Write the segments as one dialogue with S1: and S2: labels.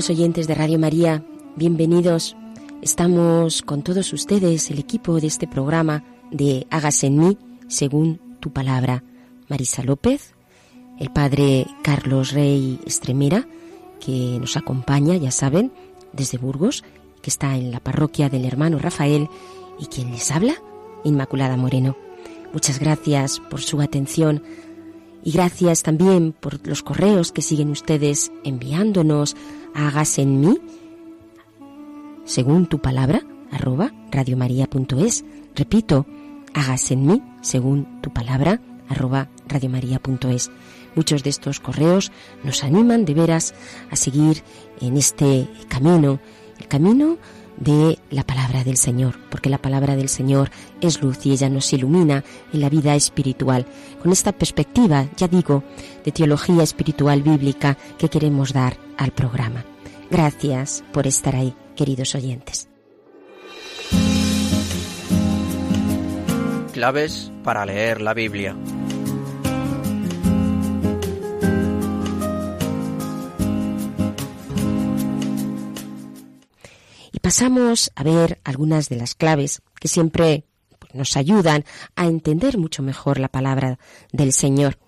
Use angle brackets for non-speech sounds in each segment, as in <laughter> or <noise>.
S1: Queridos oyentes de Radio María, bienvenidos. Estamos con todos ustedes, el equipo de este programa de Hágase en mí, según tu palabra. Marisa López, el padre Carlos Rey Estremera, que nos acompaña, ya saben, desde Burgos, que está en la parroquia del hermano Rafael, y quien les habla, Inmaculada Moreno. Muchas gracias por su atención y gracias también por los correos que siguen ustedes enviándonos a hágase en mí, según tu palabra, arroba radiomaria.es. Repito, hágase en mí, según tu palabra, arroba radiomaria.es. Muchos de estos correos nos animan de veras a seguir en este camino, el camino de la palabra del Señor, porque la palabra del Señor es luz y ella nos ilumina en la vida espiritual. Con esta perspectiva, ya digo, de teología espiritual bíblica que queremos dar al programa. Gracias por estar ahí, queridos oyentes.
S2: Claves para leer la Biblia.
S1: Pasamos a ver algunas de las claves que siempre pues, nos ayudan a entender mucho mejor la palabra del Señor.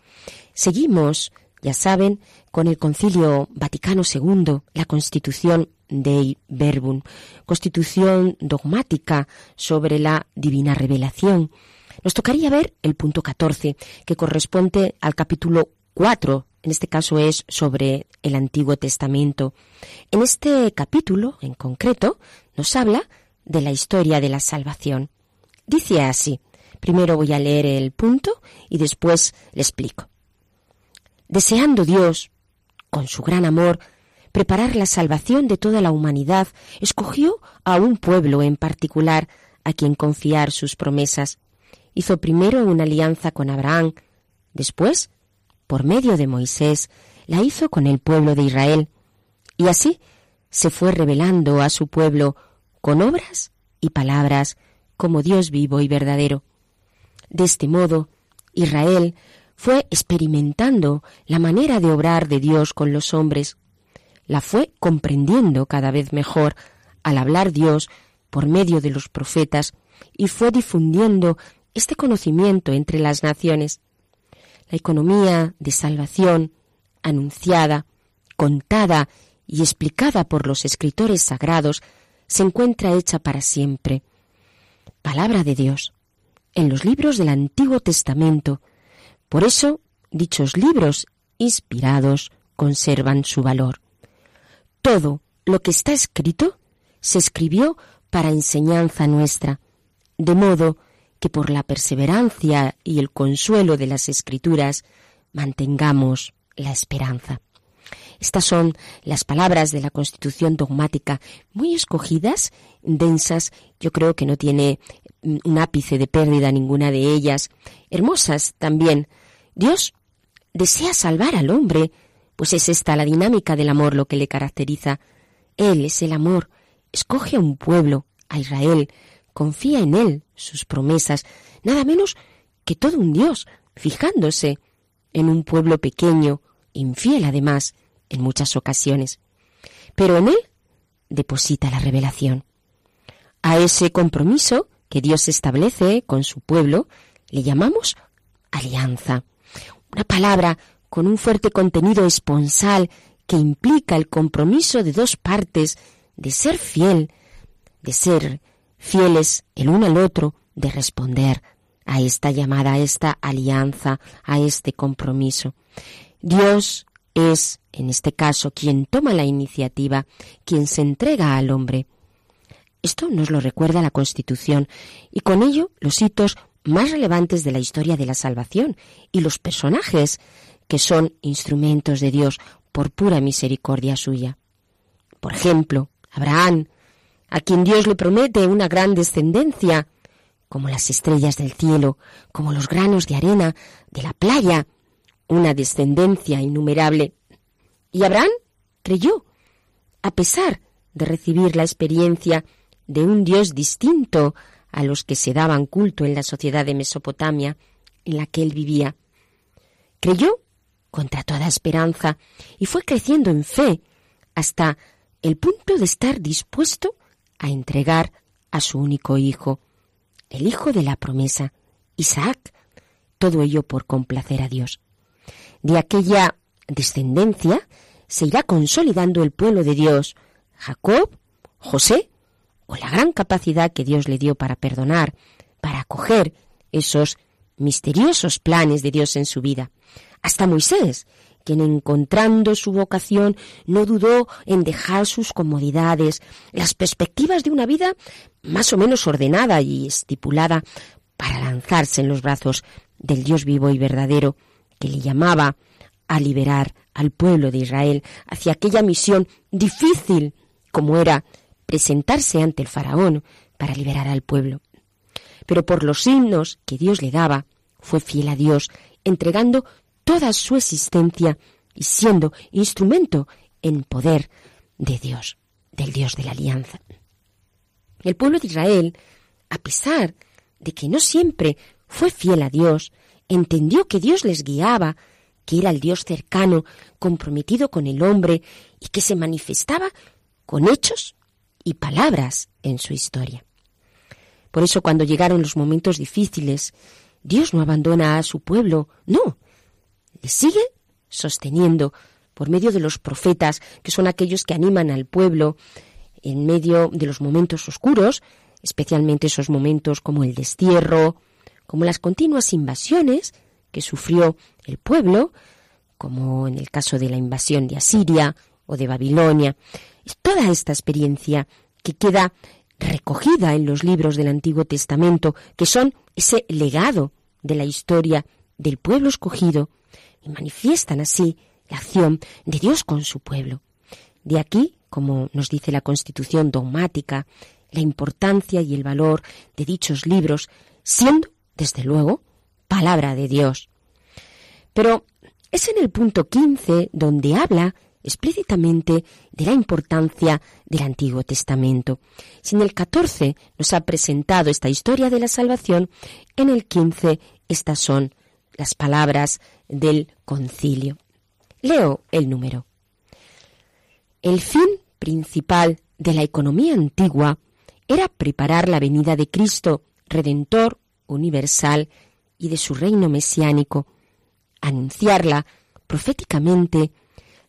S1: Seguimos, ya saben, con el Concilio Vaticano II, la Constitución Dei Verbum, constitución dogmática sobre la divina revelación. Nos tocaría ver el punto 14, que corresponde al capítulo 4 en este caso es sobre el Antiguo Testamento. En este capítulo, en concreto, nos habla de la historia de la salvación. Dice así, primero voy a leer el punto y después le explico. Deseando Dios, con su gran amor, preparar la salvación de toda la humanidad, escogió a un pueblo en particular a quien confiar sus promesas. Hizo primero una alianza con Abraham, después por medio de Moisés, la hizo con el pueblo de Israel, y así se fue revelando a su pueblo con obras y palabras como Dios vivo y verdadero. De este modo, Israel fue experimentando la manera de obrar de Dios con los hombres, la fue comprendiendo cada vez mejor al hablar Dios por medio de los profetas y fue difundiendo este conocimiento entre las naciones. La economía de salvación, anunciada, contada y explicada por los escritores sagrados, se encuentra hecha para siempre. Palabra de Dios, en los libros del Antiguo Testamento. Por eso, dichos libros inspirados conservan su valor. Todo lo que está escrito se escribió para enseñanza nuestra, de modo que por la perseverancia y el consuelo de las escrituras mantengamos la esperanza. Estas son las palabras de la Constitución dogmática, muy escogidas, densas, yo creo que no tiene un ápice de pérdida ninguna de ellas, hermosas también. Dios desea salvar al hombre, pues es esta la dinámica del amor lo que le caracteriza. Él es el amor, escoge a un pueblo, a Israel, confía en él, sus promesas, nada menos que todo un Dios, fijándose en un pueblo pequeño, infiel además en muchas ocasiones. Pero en él deposita la revelación. A ese compromiso que Dios establece con su pueblo le llamamos alianza. Una palabra con un fuerte contenido esponsal que implica el compromiso de dos partes de ser fiel, de ser fieles el uno al otro, de responder a esta llamada, a esta alianza, a este compromiso. Dios es, en este caso, quien toma la iniciativa, quien se entrega al hombre. Esto nos lo recuerda la Constitución y con ello los hitos más relevantes de la historia de la salvación y los personajes que son instrumentos de Dios por pura misericordia suya. Por ejemplo, Abraham, a quien Dios le promete una gran descendencia, como las estrellas del cielo, como los granos de arena de la playa, una descendencia innumerable. Y Abraham creyó, a pesar de recibir la experiencia de un Dios distinto a los que se daban culto en la sociedad de Mesopotamia en la que él vivía. Creyó contra toda esperanza y fue creciendo en fe hasta el punto de estar dispuesto a entregar a su único hijo, el hijo de la promesa, Isaac, todo ello por complacer a Dios. De aquella descendencia se irá consolidando el pueblo de Dios, Jacob, José, o la gran capacidad que Dios le dio para perdonar, para acoger esos misteriosos planes de Dios en su vida. Hasta Moisés, quien encontrando su vocación no dudó en dejar sus comodidades, las perspectivas de una vida más o menos ordenada y estipulada para lanzarse en los brazos del Dios vivo y verdadero que le llamaba a liberar al pueblo de Israel hacia aquella misión difícil como era presentarse ante el faraón para liberar al pueblo. Pero por los signos que Dios le daba, fue fiel a Dios, entregando toda su existencia y siendo instrumento en poder de Dios, del Dios de la alianza. El pueblo de Israel, a pesar de que no siempre fue fiel a Dios, entendió que Dios les guiaba, que era el Dios cercano, comprometido con el hombre y que se manifestaba con hechos y palabras en su historia. Por eso cuando llegaron los momentos difíciles, Dios no abandona a su pueblo, no, le sigue sosteniendo por medio de los profetas, que son aquellos que animan al pueblo en medio de los momentos oscuros, especialmente esos momentos como el destierro, como las continuas invasiones que sufrió el pueblo, como en el caso de la invasión de Asiria o de Babilonia. Toda esta experiencia que queda recogida en los libros del Antiguo Testamento, que son ese legado de la historia del pueblo escogido, y manifiestan así la acción de Dios con su pueblo. De aquí, como nos dice la Constitución dogmática, la importancia y el valor de dichos libros, siendo, desde luego, palabra de Dios. Pero es en el punto 15 donde habla explícitamente de la importancia del Antiguo Testamento. Si en el 14 nos ha presentado esta historia de la salvación, en el 15 estas son las palabras del concilio. Leo el número. El fin principal de la economía antigua era preparar la venida de Cristo, Redentor universal y de su reino mesiánico, anunciarla proféticamente,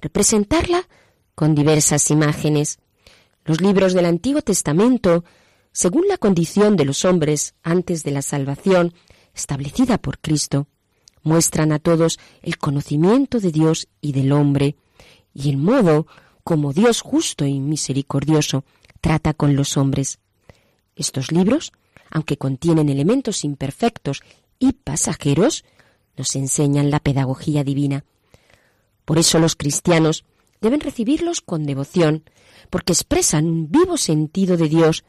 S1: representarla con diversas imágenes. Los libros del Antiguo Testamento, según la condición de los hombres antes de la salvación establecida por Cristo, muestran a todos el conocimiento de Dios y del hombre, y el modo como Dios justo y misericordioso trata con los hombres. Estos libros, aunque contienen elementos imperfectos y pasajeros, nos enseñan la pedagogía divina. Por eso los cristianos deben recibirlos con devoción, porque expresan un vivo sentido de Dios,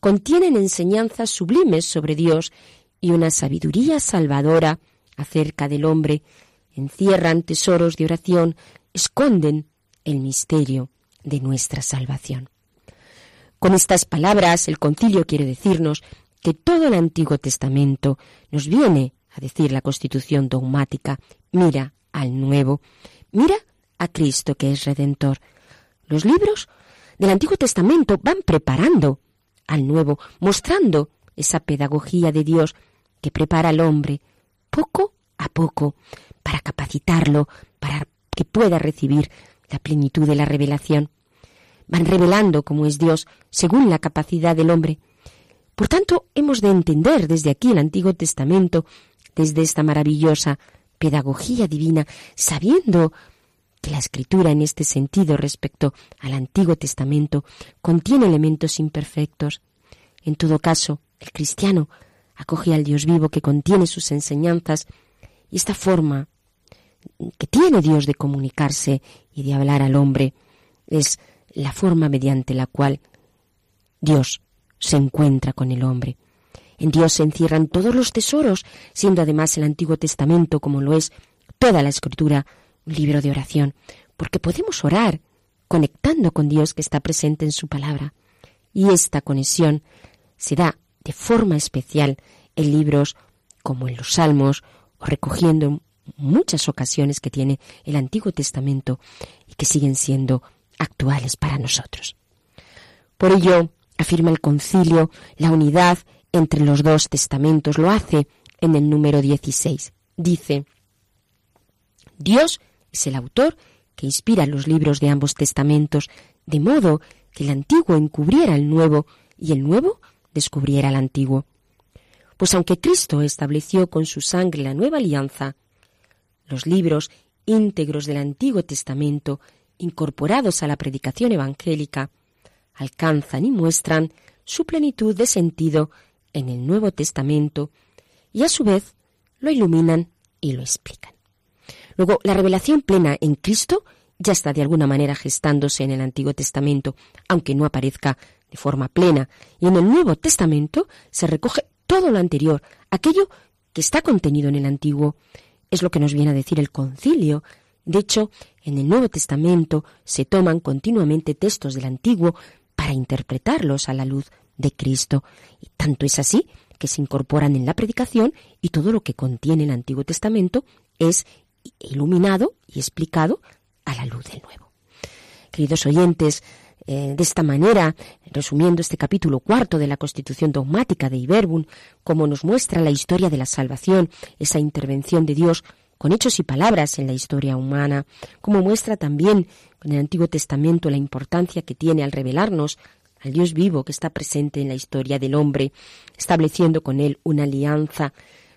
S1: contienen enseñanzas sublimes sobre Dios y una sabiduría salvadora acerca del hombre, encierran tesoros de oración, esconden el misterio de nuestra salvación. Con estas palabras el concilio quiere decirnos que todo el Antiguo Testamento nos viene a decir la constitución dogmática, mira al nuevo, Mira a Cristo que es Redentor. Los libros del Antiguo Testamento van preparando al Nuevo, mostrando esa pedagogía de Dios que prepara al hombre poco a poco para capacitarlo, para que pueda recibir la plenitud de la revelación. Van revelando cómo es Dios según la capacidad del hombre. Por tanto, hemos de entender desde aquí el Antiguo Testamento, desde esta maravillosa pedagogía divina, sabiendo que la escritura en este sentido respecto al Antiguo Testamento contiene elementos imperfectos. En todo caso, el cristiano acoge al Dios vivo que contiene sus enseñanzas y esta forma que tiene Dios de comunicarse y de hablar al hombre es la forma mediante la cual Dios se encuentra con el hombre. En Dios se encierran todos los tesoros, siendo además el Antiguo Testamento, como lo es toda la Escritura, un libro de oración, porque podemos orar conectando con Dios que está presente en su palabra. Y esta conexión se da de forma especial en libros como en los Salmos o recogiendo en muchas ocasiones que tiene el Antiguo Testamento y que siguen siendo actuales para nosotros. Por ello, afirma el concilio la unidad entre los dos testamentos. Lo hace en el número 16. Dice, Dios es el autor que inspira los libros de ambos testamentos, de modo que el antiguo encubriera el nuevo y el nuevo descubriera el antiguo. Pues aunque Cristo estableció con su sangre la nueva alianza, los libros íntegros del Antiguo Testamento, incorporados a la predicación evangélica, alcanzan y muestran su plenitud de sentido en el Nuevo Testamento y a su vez lo iluminan y lo explican. Luego, la revelación plena en Cristo ya está de alguna manera gestándose en el Antiguo Testamento, aunque no aparezca de forma plena, y en el Nuevo Testamento se recoge todo lo anterior, aquello que está contenido en el Antiguo. Es lo que nos viene a decir el concilio. De hecho, en el Nuevo Testamento se toman continuamente textos del Antiguo para interpretarlos a la luz de Cristo. Y tanto es así que se incorporan en la predicación y todo lo que contiene el Antiguo Testamento es iluminado y explicado a la luz del nuevo. Queridos oyentes, eh, de esta manera, resumiendo este capítulo cuarto de la Constitución dogmática de Iberbun, como nos muestra la historia de la salvación, esa intervención de Dios con hechos y palabras en la historia humana, como muestra también con el Antiguo Testamento la importancia que tiene al revelarnos al Dios vivo que está presente en la historia del hombre, estableciendo con él una alianza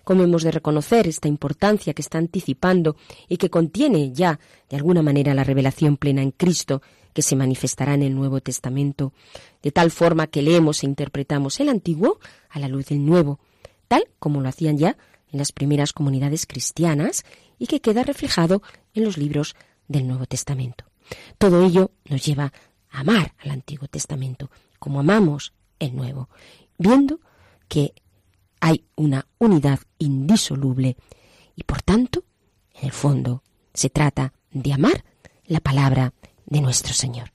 S1: cómo hemos de reconocer esta importancia que está anticipando y que contiene ya, de alguna manera, la revelación plena en Cristo que se manifestará en el Nuevo Testamento, de tal forma que leemos e interpretamos el Antiguo a la luz del Nuevo, tal como lo hacían ya en las primeras comunidades cristianas y que queda reflejado en los libros del Nuevo Testamento. Todo ello nos lleva a amar al Antiguo Testamento como amamos el Nuevo, viendo que hay una unidad indisoluble y por tanto, en el fondo, se trata de amar la palabra de nuestro Señor.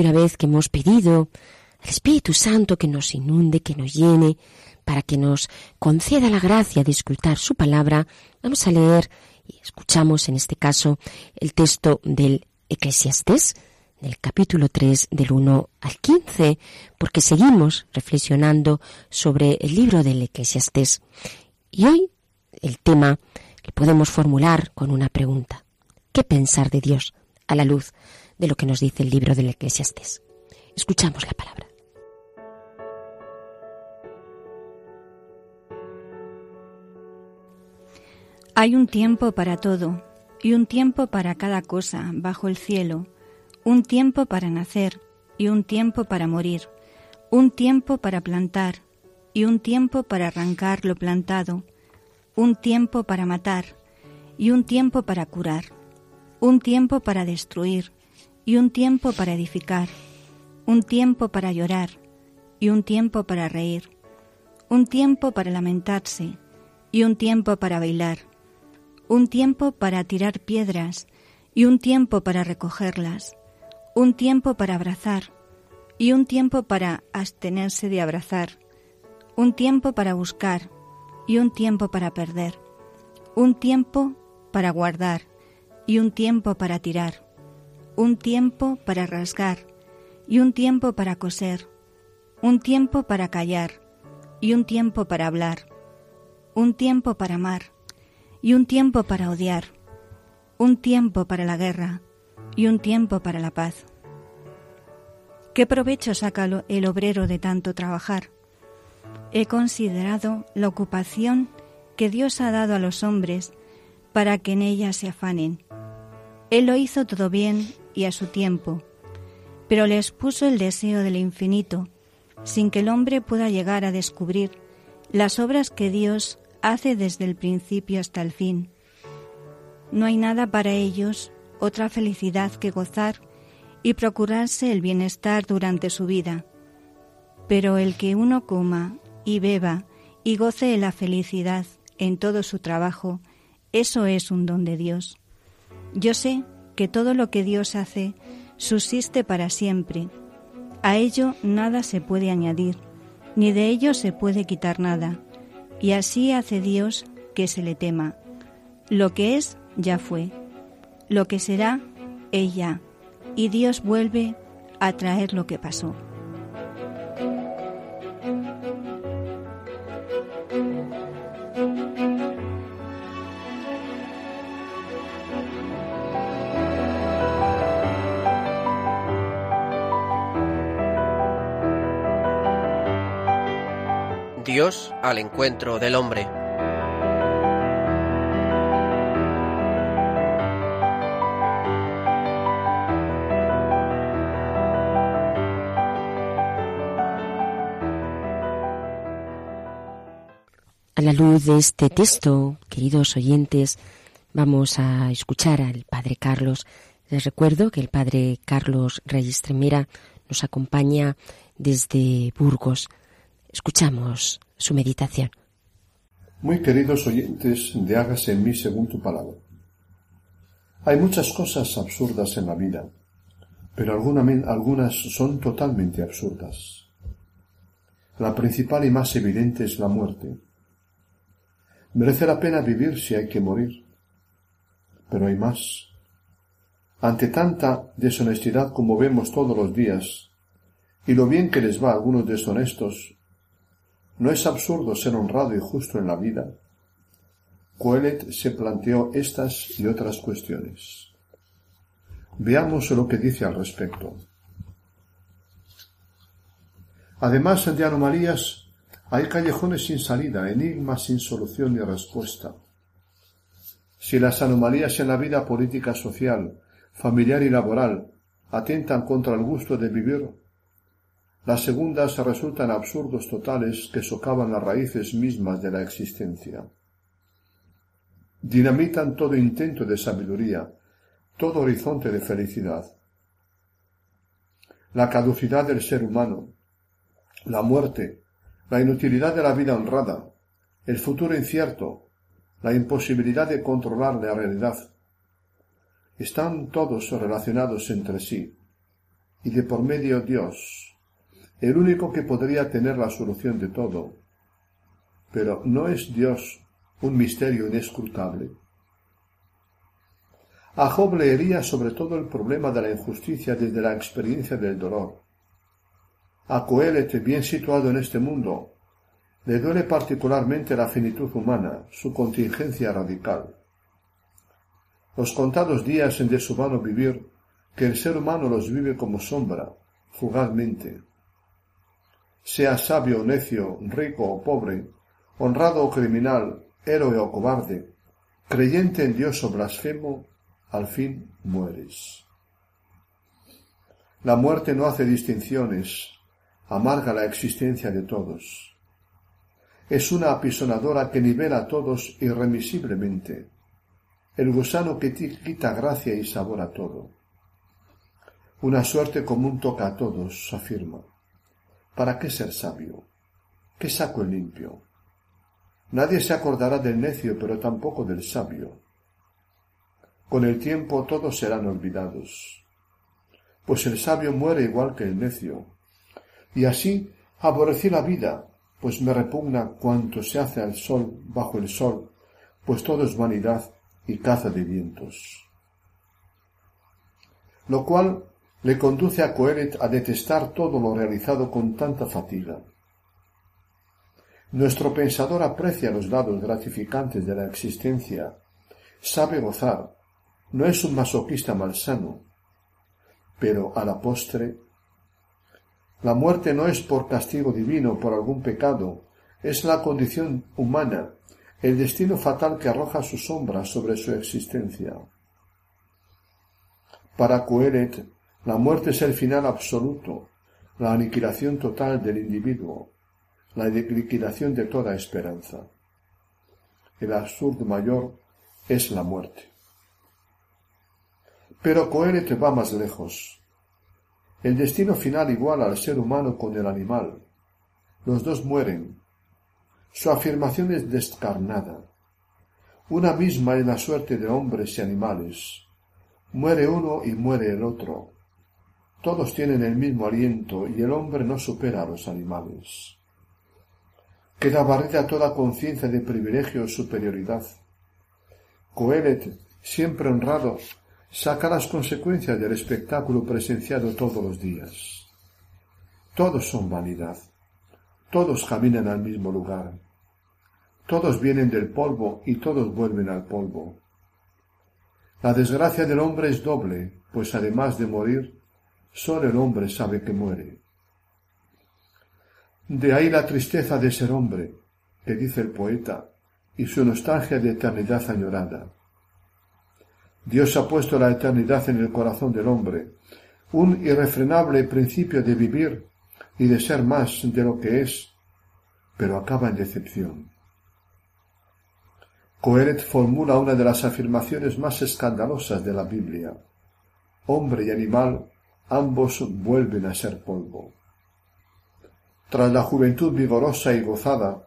S1: Una vez que hemos pedido al Espíritu Santo que nos inunde, que nos llene, para que nos conceda la gracia de escuchar su palabra, vamos a leer y escuchamos en este caso el texto del Eclesiastés, del capítulo 3 del 1 al 15, porque seguimos reflexionando sobre el libro del Eclesiastés. Y hoy el tema le podemos formular con una pregunta. ¿Qué pensar de Dios a la luz de lo que nos dice el libro del Eclesiastés? Escuchamos la palabra.
S3: Hay un tiempo para todo y un tiempo para cada cosa bajo el cielo, un tiempo para nacer y un tiempo para morir, un tiempo para plantar y un tiempo para arrancar lo plantado, un tiempo para matar y un tiempo para curar, un tiempo para destruir y un tiempo para edificar, un tiempo para llorar y un tiempo para reír, un tiempo para lamentarse y un tiempo para bailar, un tiempo para tirar piedras y un tiempo para recogerlas, un tiempo para abrazar y un tiempo para abstenerse de abrazar, un tiempo para buscar y un tiempo para perder, un tiempo para guardar y un tiempo para tirar, un tiempo para rasgar y un tiempo para coser, un tiempo para callar y un tiempo para hablar, un tiempo para amar y un tiempo para odiar, un tiempo para la guerra y un tiempo para la paz. ¿Qué provecho saca el obrero de tanto trabajar? He considerado la ocupación que Dios ha dado a los hombres para que en ella se afanen. Él lo hizo todo bien y a su tiempo, pero les puso el deseo del infinito, sin que el hombre pueda llegar a descubrir las obras que Dios hace desde el principio hasta el fin. No hay nada para ellos, otra felicidad que gozar y procurarse el bienestar durante su vida. Pero el que uno coma y beba y goce de la felicidad en todo su trabajo, eso es un don de Dios. Yo sé que todo lo que Dios hace subsiste para siempre. A ello nada se puede añadir, ni de ello se puede quitar nada. Y así hace Dios que se le tema. Lo que es, ya fue. Lo que será, ella. Y Dios vuelve a traer lo que pasó.
S2: Al encuentro del hombre.
S1: A la luz de este texto, queridos oyentes, vamos a escuchar al Padre Carlos. Les recuerdo que el Padre Carlos Reyes Tremera nos acompaña desde Burgos. Escuchamos su meditación.
S4: Muy queridos oyentes de Hágase en mí según tu palabra. Hay muchas cosas absurdas en la vida, pero algunas son totalmente absurdas. La principal y más evidente es la muerte. Merece la pena vivir si hay que morir. Pero hay más. Ante tanta deshonestidad como vemos todos los días, y lo bien que les va a algunos deshonestos, ¿no es absurdo ser honrado y justo en la vida? Coelet se planteó estas y otras cuestiones. Veamos lo que dice al respecto. Además de anomalías, hay callejones sin salida, enigmas sin solución ni respuesta. Si las anomalías en la vida política, social, familiar y laboral atentan contra el gusto de vivir, las segundas resultan absurdos totales que socavan las raíces mismas de la existencia. Dinamitan todo intento de sabiduría, todo horizonte de felicidad. La caducidad del ser humano, la muerte, la inutilidad de la vida honrada, el futuro incierto, la imposibilidad de controlar la realidad, están todos relacionados entre sí, y de por medio Dios, el único que podría tener la solución de todo. Pero ¿no es Dios un misterio inescrutable? A Job leería sobre todo el problema de la injusticia desde la experiencia del dolor. A Coelet, bien situado en este mundo, le duele particularmente la finitud humana, su contingencia radical. Los contados días en de su vano vivir, que el ser humano los vive como sombra, fugazmente. Sea sabio o necio, rico o pobre, honrado o criminal, héroe o cobarde, creyente en Dios o blasfemo, al fin mueres. La muerte no hace distinciones, amarga la existencia de todos. Es una apisonadora que nivela a todos irremisiblemente, el gusano que quita gracia y sabor a todo. Una suerte común toca a todos, afirma. ¿Para qué ser sabio? ¿Qué saco el limpio? Nadie se acordará del necio, pero tampoco del sabio. Con el tiempo todos serán olvidados. Pues el sabio muere igual que el necio. Y así aborrecí la vida, pues me repugna cuanto se hace al sol bajo el sol, pues todo es vanidad y caza de vientos. Lo cual le conduce a Coelet a detestar todo lo realizado con tanta fatiga. Nuestro pensador aprecia los lados gratificantes de la existencia, sabe gozar, no es un masoquista malsano, pero a la postre, la muerte no es por castigo divino, por algún pecado, es la condición humana, el destino fatal que arroja su sombra sobre su existencia. Para Coelet, la muerte es el final absoluto, la aniquilación total del individuo, la liquidación de toda esperanza. El absurdo mayor es la muerte. Pero Coelet va más lejos. El destino final iguala al ser humano con el animal. Los dos mueren. Su afirmación es descarnada. Una misma en la suerte de hombres y animales. Muere uno y muere el otro. Todos tienen el mismo aliento y el hombre no supera a los animales. Queda barrida toda conciencia de privilegio o superioridad. Coelet, siempre honrado, saca las consecuencias del espectáculo presenciado todos los días. Todos son vanidad, todos caminan al mismo lugar, todos vienen del polvo y todos vuelven al polvo. La desgracia del hombre es doble, pues además de morir, sólo el hombre sabe que muere. De ahí la tristeza de ser hombre, que dice el poeta, y su nostalgia de eternidad añorada. Dios ha puesto la eternidad en el corazón del hombre, un irrefrenable principio de vivir y de ser más de lo que es, pero acaba en decepción. Coelet formula una de las afirmaciones más escandalosas de la Biblia. Hombre y animal, ambos vuelven a ser polvo. Tras la juventud vigorosa y gozada,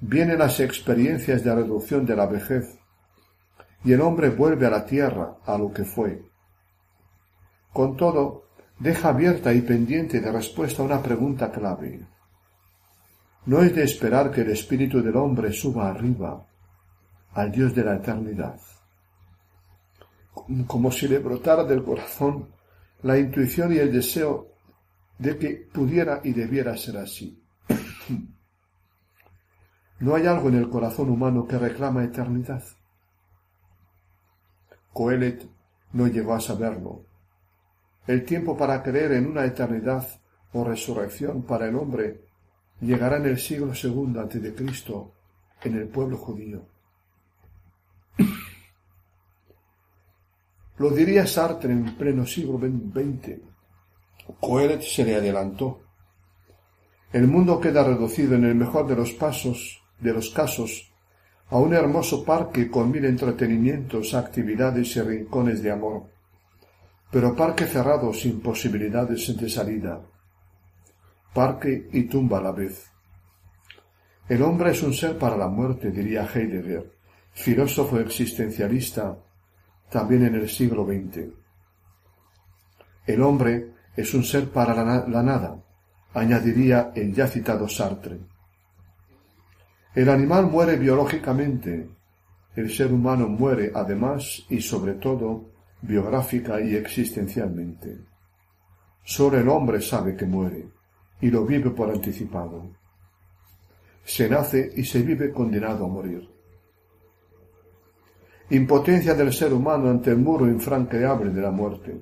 S4: vienen las experiencias de reducción de la vejez, y el hombre vuelve a la tierra, a lo que fue. Con todo, deja abierta y pendiente de respuesta una pregunta clave. No es de esperar que el espíritu del hombre suba arriba, al Dios de la eternidad. Como si le brotara del corazón la intuición y el deseo de que pudiera y debiera ser así. ¿No hay algo en el corazón humano que reclama eternidad? Coelet no llegó a saberlo. El tiempo para creer en una eternidad o resurrección para el hombre llegará en el siglo segundo antes de Cristo en el pueblo judío. Lo diría Sartre en pleno siglo XX. Coelet se le adelantó. El mundo queda reducido en el mejor de los pasos, de los casos, a un hermoso parque con mil entretenimientos, actividades y rincones de amor, pero parque cerrado sin posibilidades de salida, parque y tumba a la vez. El hombre es un ser para la muerte, diría Heidegger, filósofo existencialista también en el siglo XX. El hombre es un ser para la, la nada, añadiría el ya citado Sartre. El animal muere biológicamente, el ser humano muere además y sobre todo biográfica y existencialmente. Solo el hombre sabe que muere y lo vive por anticipado. Se nace y se vive condenado a morir. Impotencia del ser humano ante el muro infranqueable de la muerte.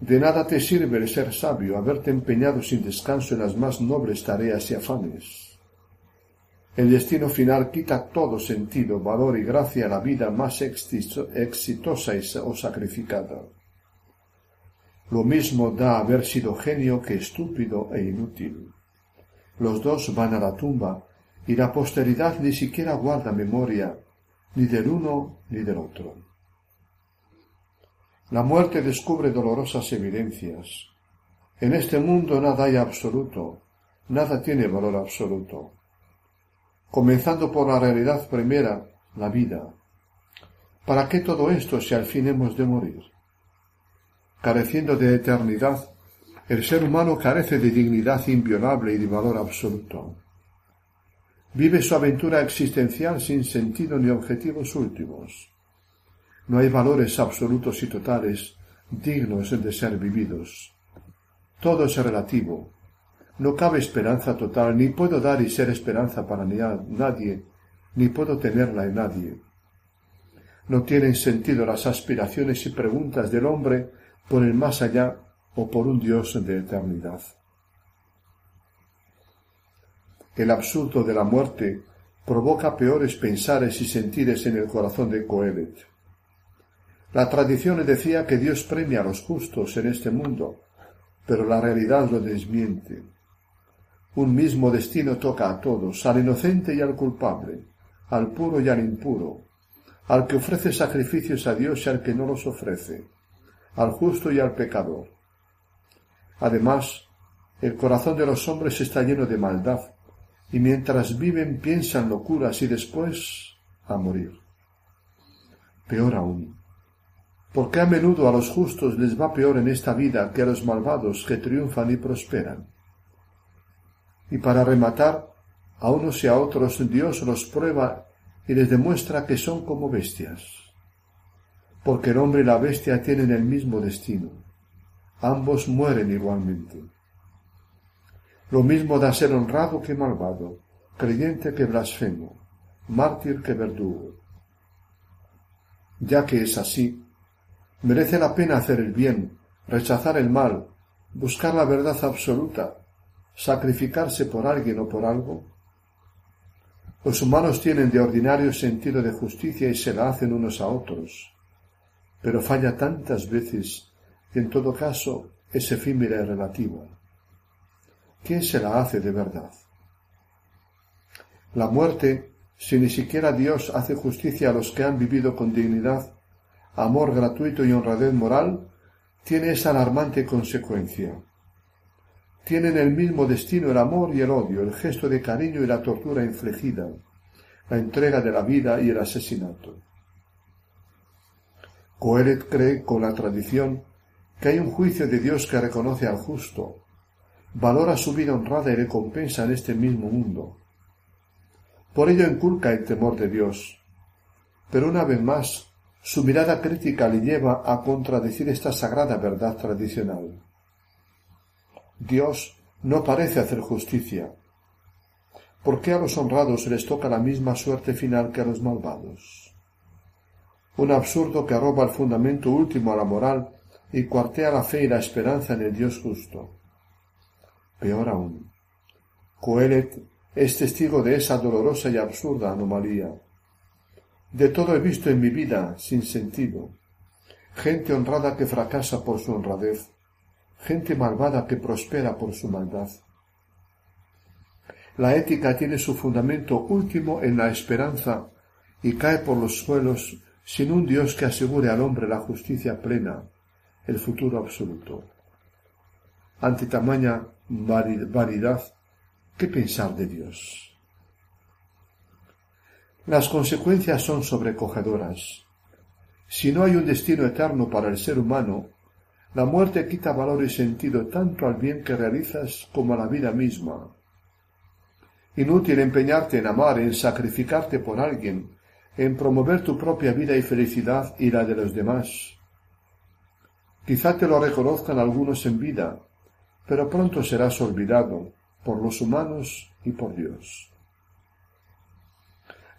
S4: De nada te sirve el ser sabio, haberte empeñado sin descanso en las más nobles tareas y afanes. El destino final quita todo sentido, valor y gracia a la vida más exitosa o sacrificada. Lo mismo da haber sido genio que estúpido e inútil. Los dos van a la tumba y la posteridad ni siquiera guarda memoria ni del uno ni del otro. La muerte descubre dolorosas evidencias. En este mundo nada hay absoluto, nada tiene valor absoluto. Comenzando por la realidad primera, la vida. ¿Para qué todo esto si al fin hemos de morir? Careciendo de eternidad, el ser humano carece de dignidad inviolable y de valor absoluto. Vive su aventura existencial sin sentido ni objetivos últimos. No hay valores absolutos y totales dignos de ser vividos. Todo es relativo. No cabe esperanza total, ni puedo dar y ser esperanza para nadie, ni puedo tenerla en nadie. No tienen sentido las aspiraciones y preguntas del hombre por el más allá o por un Dios de eternidad. El absurdo de la muerte provoca peores pensares y sentires en el corazón de Coelet. La tradición decía que Dios premia a los justos en este mundo, pero la realidad lo desmiente. Un mismo destino toca a todos, al inocente y al culpable, al puro y al impuro, al que ofrece sacrificios a Dios y al que no los ofrece, al justo y al pecador. Además, el corazón de los hombres está lleno de maldad, y mientras viven piensan locuras y después a morir. Peor aún, porque a menudo a los justos les va peor en esta vida que a los malvados que triunfan y prosperan. Y para rematar, a unos y a otros Dios los prueba y les demuestra que son como bestias, porque el hombre y la bestia tienen el mismo destino, ambos mueren igualmente. Lo mismo da ser honrado que malvado, creyente que blasfemo, mártir que verdugo. Ya que es así, merece la pena hacer el bien, rechazar el mal, buscar la verdad absoluta, sacrificarse por alguien o por algo. Los humanos tienen de ordinario sentido de justicia y se la hacen unos a otros, pero falla tantas veces que en todo caso es efímera y relativa. ¿Quién se la hace de verdad? La muerte, si ni siquiera Dios hace justicia a los que han vivido con dignidad, amor gratuito y honradez moral, tiene esa alarmante consecuencia. Tienen el mismo destino el amor y el odio, el gesto de cariño y la tortura infligida, la entrega de la vida y el asesinato. Coelet cree con la tradición que hay un juicio de Dios que reconoce al justo, valora su vida honrada y recompensa en este mismo mundo. Por ello inculca el temor de Dios. Pero una vez más, su mirada crítica le lleva a contradecir esta sagrada verdad tradicional. Dios no parece hacer justicia. ¿Por qué a los honrados les toca la misma suerte final que a los malvados? Un absurdo que arroba el fundamento último a la moral y cuartea la fe y la esperanza en el Dios justo. Peor aún, Coelet es testigo de esa dolorosa y absurda anomalía. De todo he visto en mi vida sin sentido. Gente honrada que fracasa por su honradez, gente malvada que prospera por su maldad. La ética tiene su fundamento último en la esperanza y cae por los suelos sin un Dios que asegure al hombre la justicia plena, el futuro absoluto. Ante tamaña vanidad, ¿qué pensar de Dios? Las consecuencias son sobrecogedoras. Si no hay un destino eterno para el ser humano, La muerte quita valor y sentido tanto al bien que realizas como a la vida misma. Inútil empeñarte en amar, en sacrificarte por alguien, en promover tu propia vida y felicidad y la de los demás. Quizá te lo reconozcan algunos en vida, pero pronto serás olvidado por los humanos y por Dios.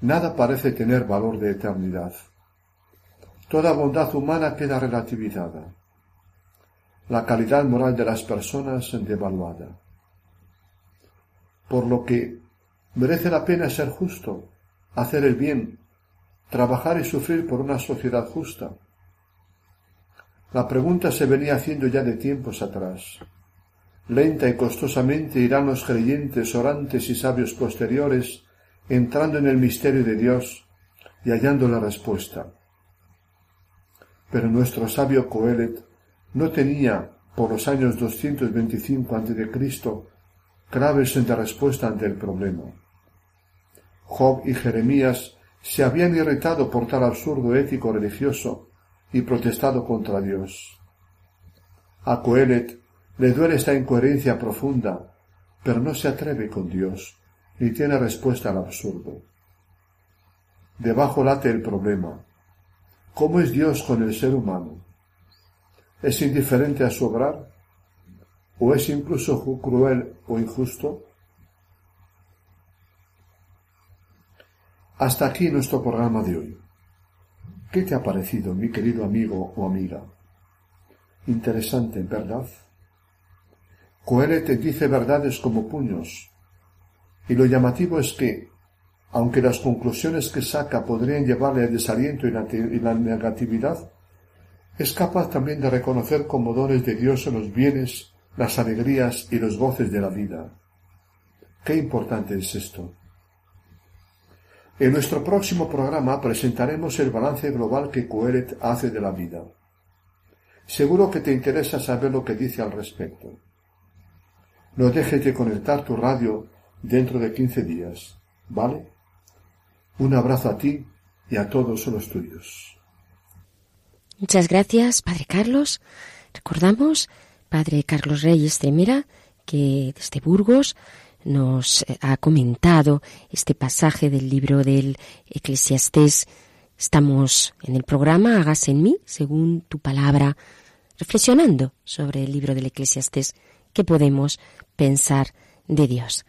S4: Nada parece tener valor de eternidad. Toda bondad humana queda relativizada. La calidad moral de las personas devaluada. Por lo que merece la pena ser justo, hacer el bien, trabajar y sufrir por una sociedad justa. La pregunta se venía haciendo ya de tiempos atrás. Lenta y costosamente irán los creyentes, orantes y sabios posteriores entrando en el misterio de Dios y hallando la respuesta. Pero nuestro sabio Coelet no tenía, por los años 225 a.C., claves de respuesta ante el problema. Job y Jeremías se habían irritado por tal absurdo ético religioso y protestado contra Dios. A Coelet le duele esta incoherencia profunda, pero no se atreve con Dios, ni tiene respuesta al absurdo. Debajo late el problema. ¿Cómo es Dios con el ser humano? ¿Es indiferente a su obrar? ¿O es incluso cruel o injusto? Hasta aquí nuestro programa de hoy. ¿Qué te ha parecido, mi querido amigo o amiga? Interesante, ¿verdad? Coelho te dice verdades como puños, y lo llamativo es que, aunque las conclusiones que saca podrían llevarle al desaliento y la negatividad, es capaz también de reconocer como dones de Dios los bienes, las alegrías y los goces de la vida. Qué importante es esto. En nuestro próximo programa presentaremos el balance global que Coeret hace de la vida. Seguro que te interesa saber lo que dice al respecto. No dejes de conectar tu radio dentro de quince días, ¿vale? Un abrazo a ti y a todos los tuyos.
S2: Muchas gracias, Padre Carlos. Recordamos, Padre Carlos Reyes Tremera, que desde Burgos nos eh, ha comentado este pasaje del libro del Eclesiastés. Estamos en el programa Hagas en mí, según tu palabra, reflexionando sobre el libro del Eclesiastés. ¿Qué podemos pensar de Dios?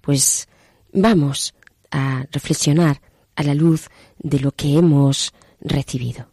S2: Pues vamos a reflexionar a la luz de lo que hemos recibido.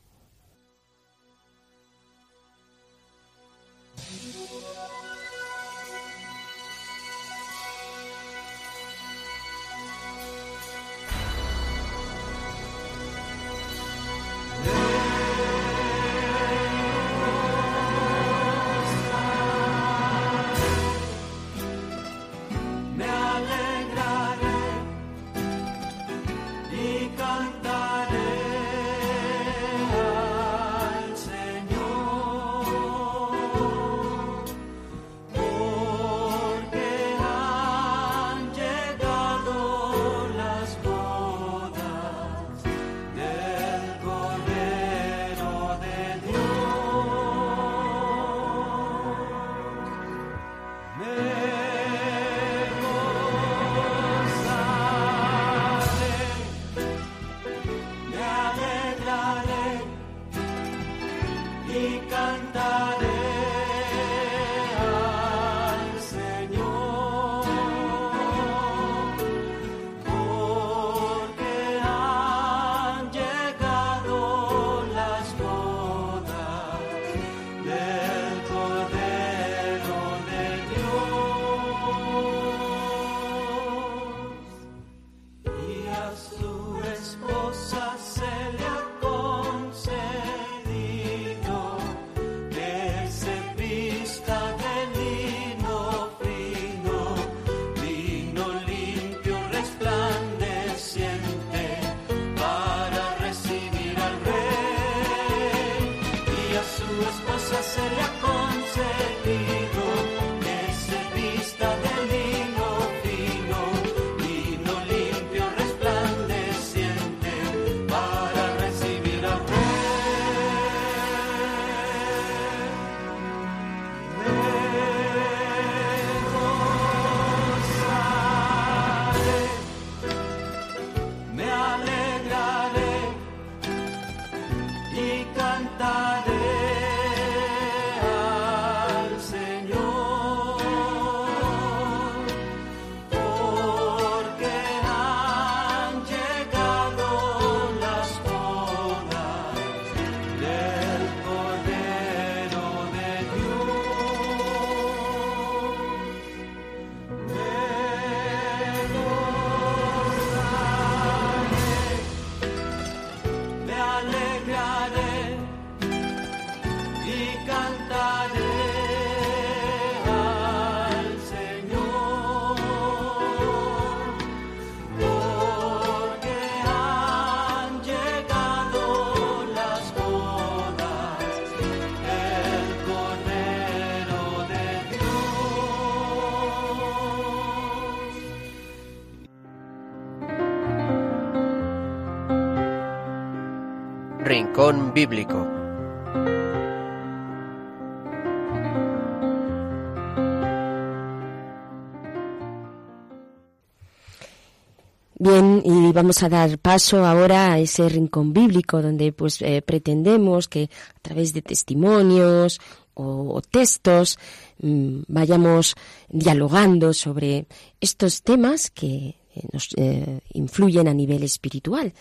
S1: Bien, y vamos a dar paso ahora a ese rincón bíblico donde pues eh, pretendemos que a través de testimonios o, textos mm, vayamos dialogando sobre estos temas que eh, nos eh, influyen a nivel espiritual.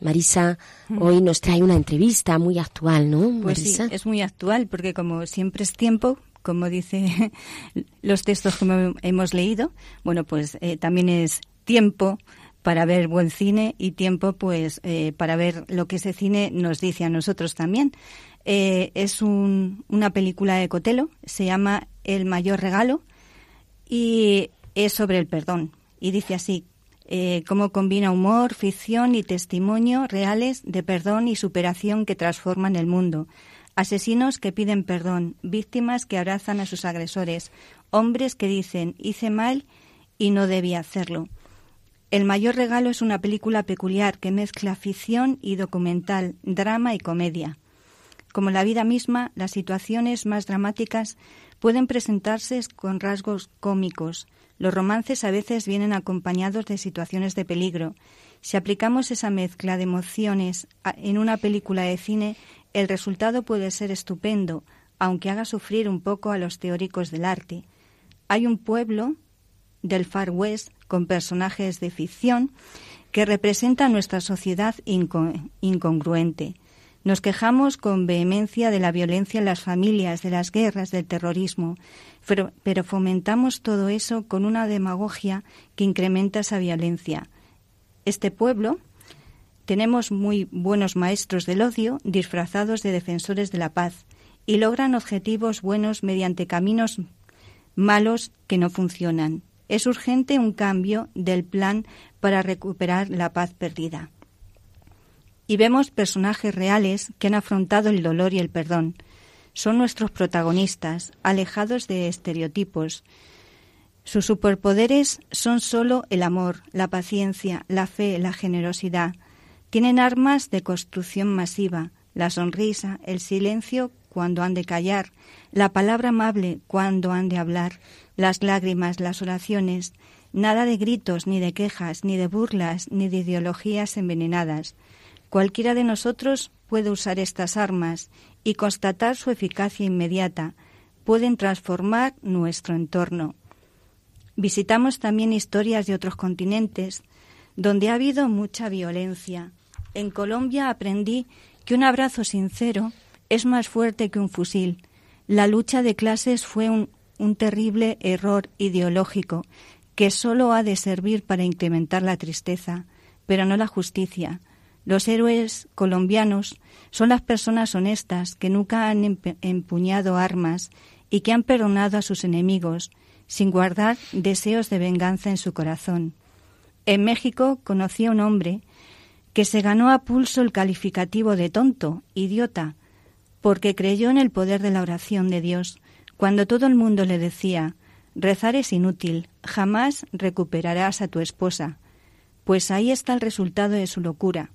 S1: Marisa hoy nos trae una entrevista muy actual, ¿no?
S3: Pues sí, es muy actual porque como siempre es tiempo, como dice <laughs> los textos que hemos leído, bueno, pues también es tiempo para ver buen cine y tiempo pues eh, para ver lo que ese cine nos dice a nosotros también. Eh, es una película de Cotelo, se llama El mayor regalo y es sobre el perdón. Y dice así, eh, cómo combina humor, ficción y testimonio reales de perdón y superación que transforman el mundo. Asesinos que piden perdón, víctimas que abrazan a sus agresores, hombres que dicen hice mal y no debía hacerlo. El mayor regalo es una película peculiar que mezcla ficción y documental, drama y comedia. Como la vida misma, las situaciones más dramáticas pueden presentarse con rasgos cómicos. Los romances a veces vienen acompañados de situaciones de peligro. Si aplicamos esa mezcla de emociones en una película de cine, el resultado puede ser estupendo, aunque haga sufrir un poco a los teóricos del arte. Hay un pueblo del Far West con personajes de ficción que representan nuestra sociedad incongruente. Nos quejamos con vehemencia de la violencia en las familias, de las guerras, del terrorismo, pero, fomentamos todo eso con una demagogia que incrementa esa violencia. Este pueblo tenemos muy buenos maestros del odio disfrazados de defensores de la paz y logran objetivos buenos mediante caminos malos que no funcionan. Es urgente un cambio del plan para recuperar la paz perdida. Y vemos personajes reales que han afrontado el dolor y el perdón. Son nuestros protagonistas, alejados de estereotipos. Sus superpoderes son solo el amor, la paciencia, la fe, la generosidad. Tienen armas de construcción masiva, la sonrisa, el silencio cuando han de callar, la palabra amable cuando han de hablar, las lágrimas, las oraciones, nada de gritos, ni de quejas, ni de burlas, ni de ideologías envenenadas. Cualquiera de nosotros puede usar estas armas y constatar su eficacia inmediata. Pueden transformar nuestro entorno. Visitamos también historias de otros continentes donde ha habido mucha violencia. En Colombia aprendí que un abrazo sincero es más fuerte que un fusil. La lucha de clases fue un, terrible error ideológico que solo ha de servir para incrementar la tristeza, pero no la justicia. Los héroes colombianos son las personas honestas que nunca han empuñado armas y que han perdonado a sus enemigos sin guardar deseos de venganza en su corazón. En México conocí a un hombre que se ganó a pulso el calificativo de tonto, idiota, porque creyó en el poder de la oración de Dios cuando todo el mundo le decía, rezar es inútil, jamás recuperarás a tu esposa, pues ahí está el resultado de su locura.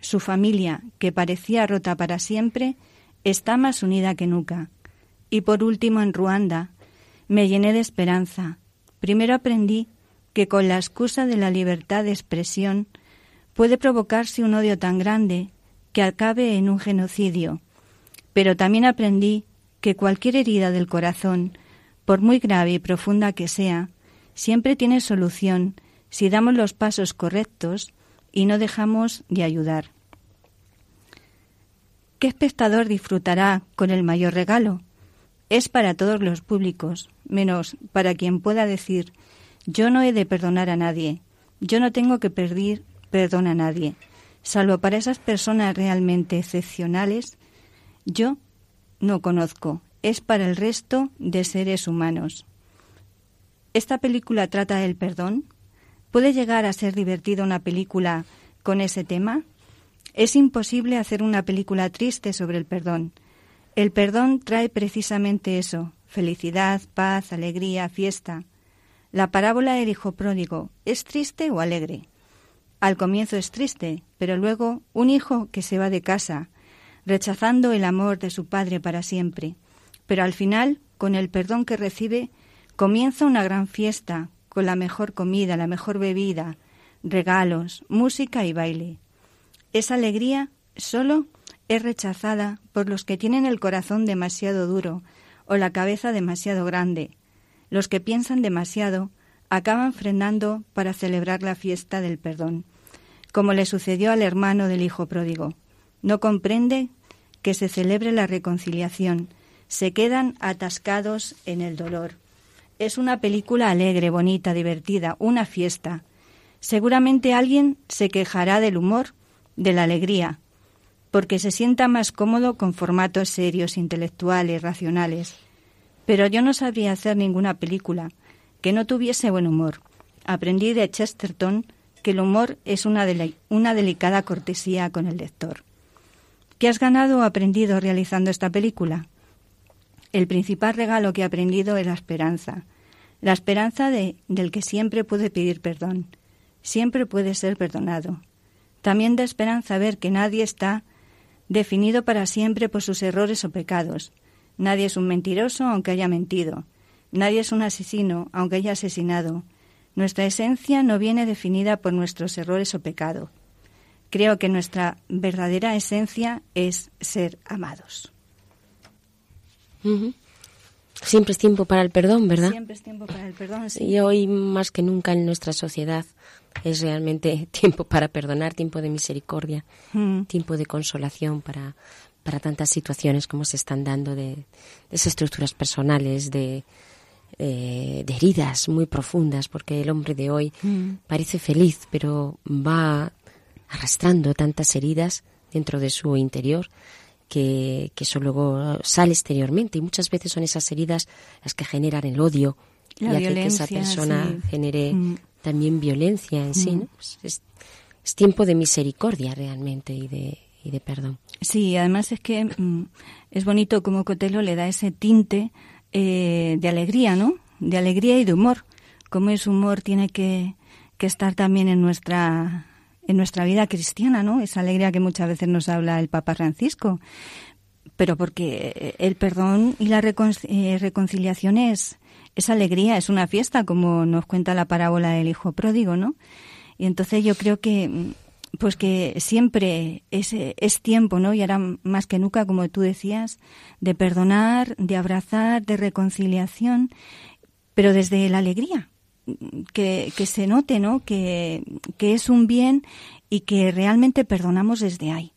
S3: Su familia, que parecía rota para siempre, está más unida que nunca. Y por último, en Ruanda, me llené de esperanza. Primero aprendí que con la excusa de la libertad de expresión puede provocarse un odio tan grande que acabe en un genocidio. Pero también aprendí que cualquier herida del corazón, por muy grave y profunda que sea, siempre tiene solución si damos los pasos correctos y no dejamos de ayudar. ¿Qué espectador disfrutará con el mayor regalo? Es para todos los públicos, menos para quien pueda decir yo no he de perdonar a nadie, yo no tengo que pedir perdón a nadie, salvo para esas personas realmente excepcionales, yo no conozco, es para el resto de seres humanos. ¿Esta película trata del perdón? ¿Puede llegar a ser divertida una película con ese tema? Es imposible hacer una película triste sobre el perdón. El perdón trae precisamente eso, felicidad, paz, alegría, fiesta. La parábola del hijo pródigo, ¿es triste o alegre? Al comienzo es triste, pero luego un hijo que se va de casa, rechazando el amor de su padre para siempre. Pero al final, con el perdón que recibe, comienza una gran fiesta, con la mejor comida, la mejor bebida, regalos, música y baile. Esa alegría solo es rechazada por los que tienen el corazón demasiado duro o la cabeza demasiado grande. Los que piensan demasiado acaban frenando para celebrar la fiesta del perdón, como le sucedió al hermano del hijo pródigo. No comprende que se celebre la reconciliación, se quedan atascados en el dolor. Es una película alegre, bonita, divertida, una fiesta. Seguramente alguien se quejará del humor, de la alegría, porque se sienta más cómodo con formatos serios, intelectuales, racionales. Pero yo no sabría hacer ninguna película que no tuviese buen humor. Aprendí de Chesterton que el humor es una, una delicada cortesía con el lector. ¿Qué has ganado o aprendido realizando esta película? El principal regalo que he aprendido es la esperanza. La esperanza de, del que siempre puede pedir perdón, siempre puede ser perdonado. También da esperanza ver que nadie está definido para siempre por sus errores o pecados. Nadie es un mentiroso aunque haya mentido. Nadie es un asesino aunque haya asesinado. Nuestra esencia no viene definida por nuestros errores o pecados. Creo que nuestra verdadera esencia es ser amados.
S1: Siempre es tiempo para el perdón, ¿verdad?
S3: Siempre es tiempo para el perdón. Sí.
S1: Y hoy más que nunca en nuestra sociedad es realmente <laughs> tiempo para perdonar, tiempo de misericordia, tiempo de consolación para, para tantas situaciones como se están dando de desestructuras personales, de, eh, de heridas muy profundas, porque el hombre de hoy parece feliz, pero va arrastrando tantas heridas dentro de su interior que, que eso luego sale exteriormente y muchas veces son esas heridas las que generan el odio
S3: La
S1: y hace que esa persona
S3: sí.
S1: genere
S3: Mm.
S1: también violencia en sí.
S3: Mm.
S1: ¿no? Pues es, es tiempo de misericordia realmente y de, y de perdón.
S3: Sí, además es que mm, es bonito como Cotelo le da ese tinte eh, de alegría, ¿no? De alegría y de humor. Como ese humor tiene que, que estar también en nuestra en nuestra vida cristiana, ¿no? Esa alegría que muchas veces nos habla el Papa Francisco. Pero porque el perdón y la recon- eh, reconciliación es, es alegría, es una fiesta, como nos cuenta la parábola del Hijo Pródigo, ¿no? Y entonces yo creo que mm, pues que siempre es, es tiempo, ¿no? Y ahora más que nunca, como tú decías, de perdonar, de abrazar, de reconciliación, pero desde la alegría, que, se note, ¿no? Que, que es un bien y que realmente perdonamos desde ahí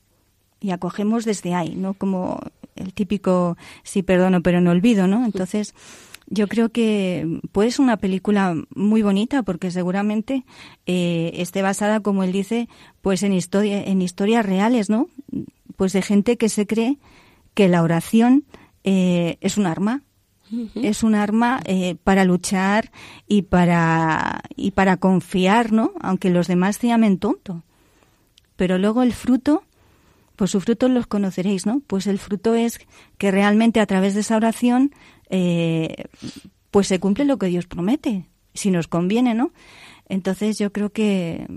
S3: y acogemos desde ahí, ¿no? Como el típico sí perdono pero no olvido, ¿no? Entonces, yo creo que pues una película muy bonita porque seguramente eh, esté basada, como él dice, pues en historia, en historias reales, ¿no? Pues de gente que se cree que la oración eh, es un arma, es un arma eh, para luchar y para y para confiar, ¿no? Aunque los demás se llamen tonto. Pero luego el fruto, pues sus frutos los conoceréis, ¿no? Pues el fruto es que realmente a través de esa oración, eh, pues se cumple lo que Dios promete, si nos conviene, ¿no? Entonces yo creo que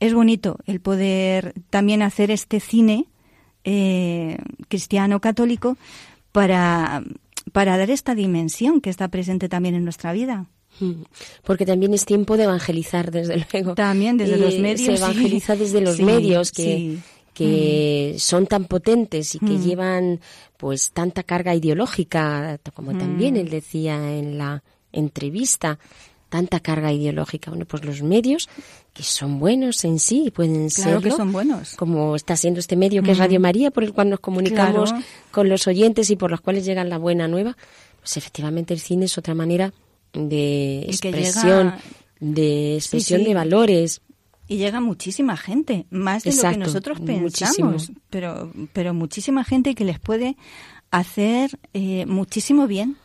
S3: es bonito el poder también hacer este cine eh, cristiano católico para para dar esta dimensión que está presente también en nuestra vida.
S1: Mm. Porque también es tiempo de evangelizar, desde <laughs> luego.
S3: También desde
S1: Y
S3: los medios.
S1: Se
S3: sí.
S1: evangeliza desde los
S3: Sí,
S1: medios que,
S3: sí.
S1: que son tan potentes y que
S3: Mm.
S1: llevan pues tanta carga ideológica, como
S3: Mm.
S1: también él decía en la entrevista, tanta carga ideológica. Bueno, pues los medios que son buenos en sí, pueden
S3: Claro que son buenos.
S1: como está siendo este medio que es Radio María, por el cual nos comunicamos
S3: Claro.
S1: con los oyentes y por los cuales llega la buena nueva, pues efectivamente el cine es otra manera de expresión,
S3: llega-
S1: de expresión
S3: sí.
S1: de valores.
S3: Y llega muchísima gente, más de lo que nosotros
S1: muchísimo.
S3: pensamos, pero, pero muchísima gente que les puede hacer eh, muchísimo bien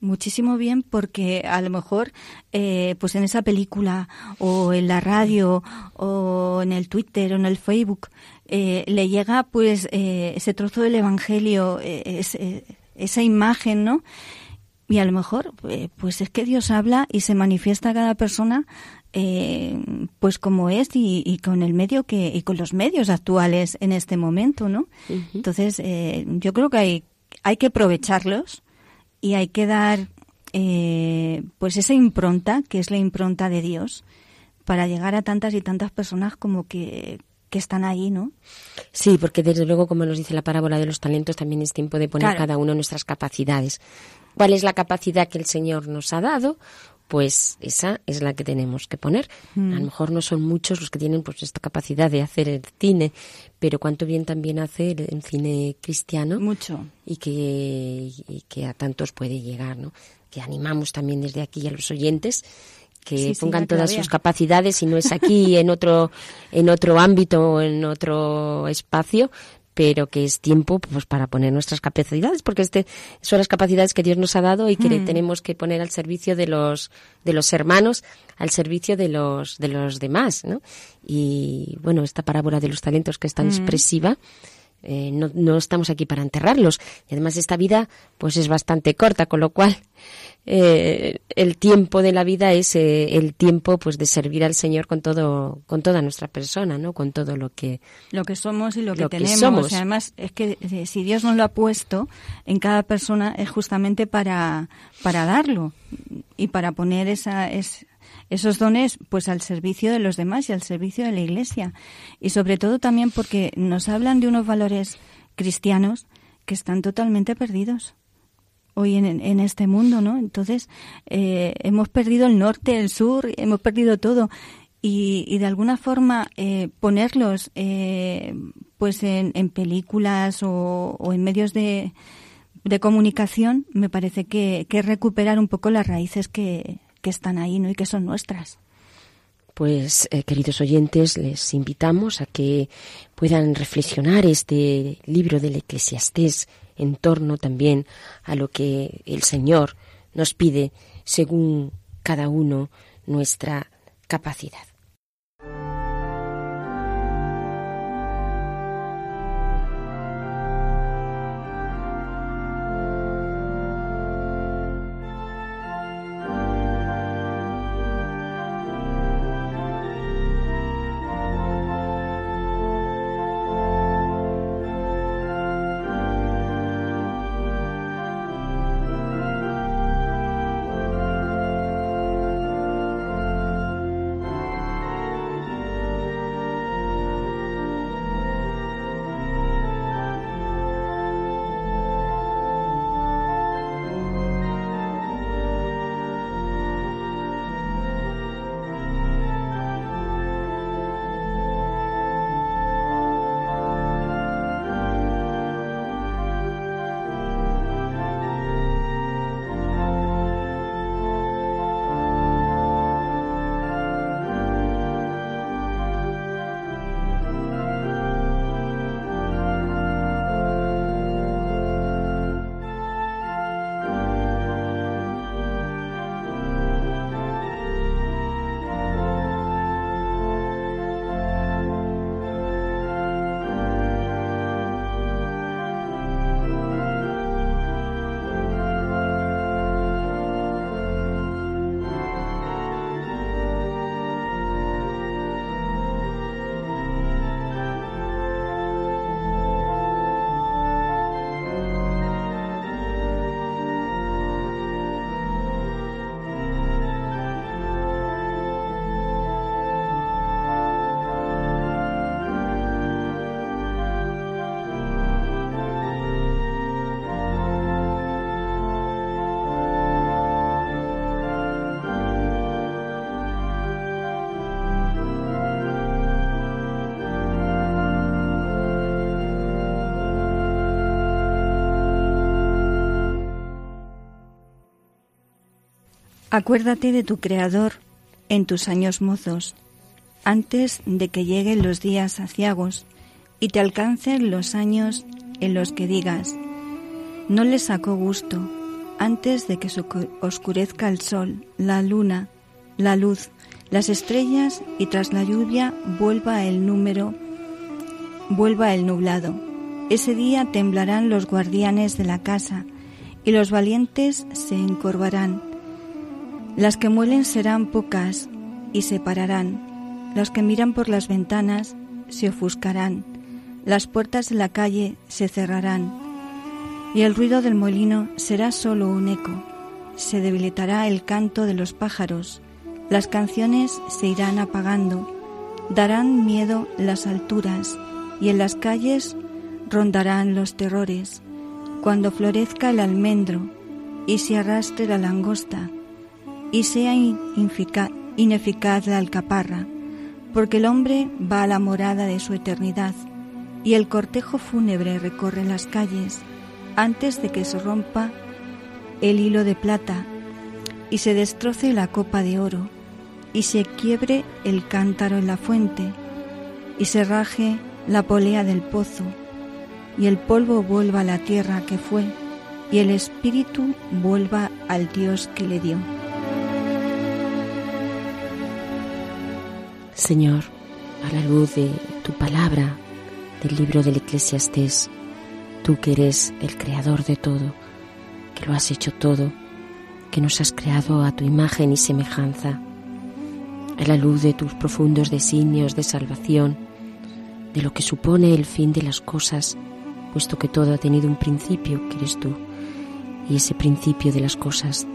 S3: muchísimo bien porque a lo mejor eh, pues en esa película o en la radio o en el Twitter o en el Facebook eh, le llega pues eh, ese trozo del Evangelio, esa imagen, ¿no? Y a lo mejor pues es que Dios habla y se manifiesta a cada persona pues como es y, con el medio que y con los medios actuales en este momento, ¿no? Entonces yo creo que hay hay que aprovecharlos y hay que dar eh, pues esa impronta, que es la impronta de Dios, para llegar a tantas y tantas personas como que, que están ahí, ¿no?
S1: Sí, porque desde luego, como nos dice la parábola de los talentos, también es tiempo de poner cada uno nuestras capacidades. ¿Cuál es la capacidad que el Señor nos ha dado? Pues esa es la que tenemos que poner. A lo mm. mejor no son muchos los que tienen pues esta capacidad de hacer el cine, pero cuánto bien también hace el, cine cristiano.
S3: Mucho.
S1: Y que, que a tantos puede llegar, ¿no? Que animamos también desde aquí a los oyentes que pongan todas sus capacidades y no es aquí en otro en otro ámbito o en otro espacio pero que es tiempo pues para poner nuestras capacidades porque este son las capacidades que Dios nos ha dado y que mm. tenemos que poner al servicio de los de los hermanos al servicio de los de los demás ¿no? y bueno esta parábola de los talentos que es tan mm. expresiva eh, no, no estamos aquí para enterrarlos. Y además esta vida pues es bastante corta con lo cual eh, el tiempo de la vida es eh, el tiempo pues de servir al Señor con todo con toda nuestra persona no con todo lo que
S3: lo que somos y lo que tenemos. además es que si Dios nos lo ha puesto en cada persona es justamente para para darlo y para poner esa es, esos dones pues al servicio de los demás y al servicio de la Iglesia y sobre todo también porque nos hablan de unos valores cristianos que están totalmente perdidos hoy en, este mundo, ¿no? Entonces, eh, hemos perdido el norte, el sur, hemos perdido todo. Y, de alguna forma eh, ponerlos eh, pues en, películas o, en medios de, comunicación me parece que, que, recuperar un poco las raíces que, que están ahí ¿no? y que son nuestras.
S1: Pues, queridos oyentes, les invitamos a que puedan reflexionar este libro del Eclesiastés en torno también a lo que el Señor nos pide según cada uno nuestra capacidad.
S3: Acuérdate de tu Creador en tus años mozos, antes de que lleguen los días aciagos y te alcancen los años en los que digas, No le sacó gusto antes de que oscurezca el sol, la luna, la luz, las estrellas y tras la lluvia vuelva el número, vuelva el nublado. Ese día temblarán los guardianes de la casa y los valientes se encorvarán. Las que muelen serán pocas y se pararán. Las que miran por las ventanas se ofuscarán. Las puertas de la calle se cerrarán. Y el ruido del molino será solo un eco. Se debilitará el canto de los pájaros. Las canciones se irán apagando. Darán miedo las alturas y en las calles rondarán los terrores. Cuando florezca el almendro y se arrastre la langosta y sea ineficaz la alcaparra, porque el hombre va a la morada de su eternidad y el cortejo fúnebre recorre las calles antes de que se rompa el hilo de plata y se destroce la copa de oro y se quiebre el cántaro en la fuente y se raje la polea del pozo y el polvo vuelva a la tierra que fue y el espíritu vuelva al Dios que le dio.
S1: Señor, a la luz de tu palabra, del libro del Eclesiastés, tú que eres el creador de todo, que lo has hecho todo, que nos has creado a tu imagen y semejanza, a la luz de tus profundos designios de salvación, de lo que supone el fin de las cosas, puesto que todo ha tenido un principio, que eres tú, y ese principio de las cosas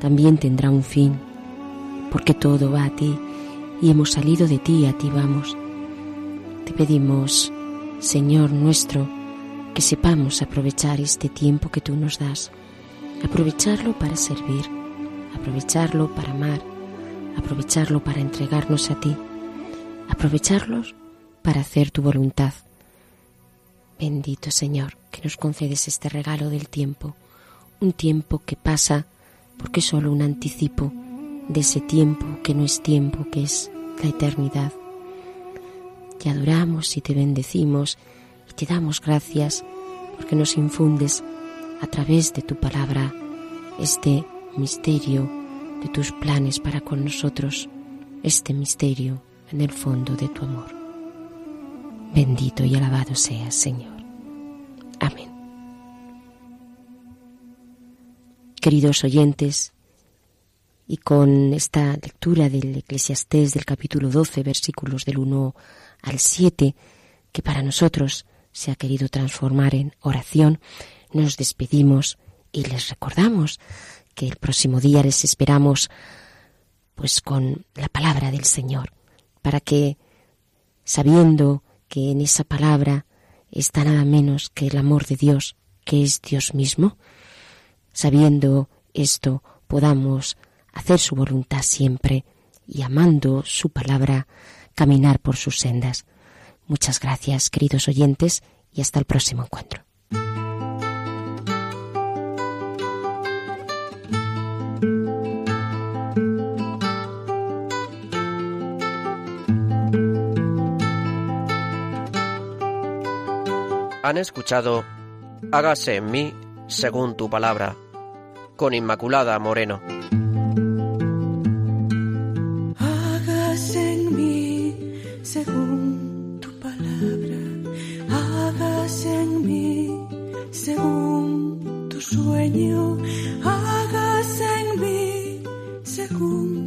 S1: también tendrá un fin, porque todo va a ti y hemos salido de ti a ti vamos. Te pedimos, Señor nuestro, que sepamos aprovechar este tiempo que tú nos das, aprovecharlo para servir, aprovecharlo para amar, aprovecharlo para entregarnos a ti, aprovecharlos para hacer tu voluntad. Bendito Señor, que nos concedes este regalo del tiempo, un tiempo que pasa porque es solo un anticipo de ese tiempo que no es tiempo, que es la eternidad. Te adoramos y te bendecimos y te damos gracias porque nos infundes a través de tu palabra este misterio de tus planes para con nosotros, este misterio en el fondo de tu amor. Bendito y alabado seas, Señor. Amén. Queridos oyentes, y con esta lectura del Eclesiastés del capítulo 12, versículos del 1 al 7, que para nosotros se ha querido transformar en oración, nos despedimos y les recordamos que el próximo día les esperamos pues con la palabra del Señor, para que sabiendo que en esa palabra está nada menos que el amor de Dios, que es Dios mismo, sabiendo esto podamos hacer su voluntad siempre y amando su palabra, caminar por sus sendas. Muchas gracias, queridos oyentes, y hasta el próximo encuentro.
S2: Han escuchado Hágase en mí según tu palabra, con Inmaculada Moreno.
S5: En mí tu amor.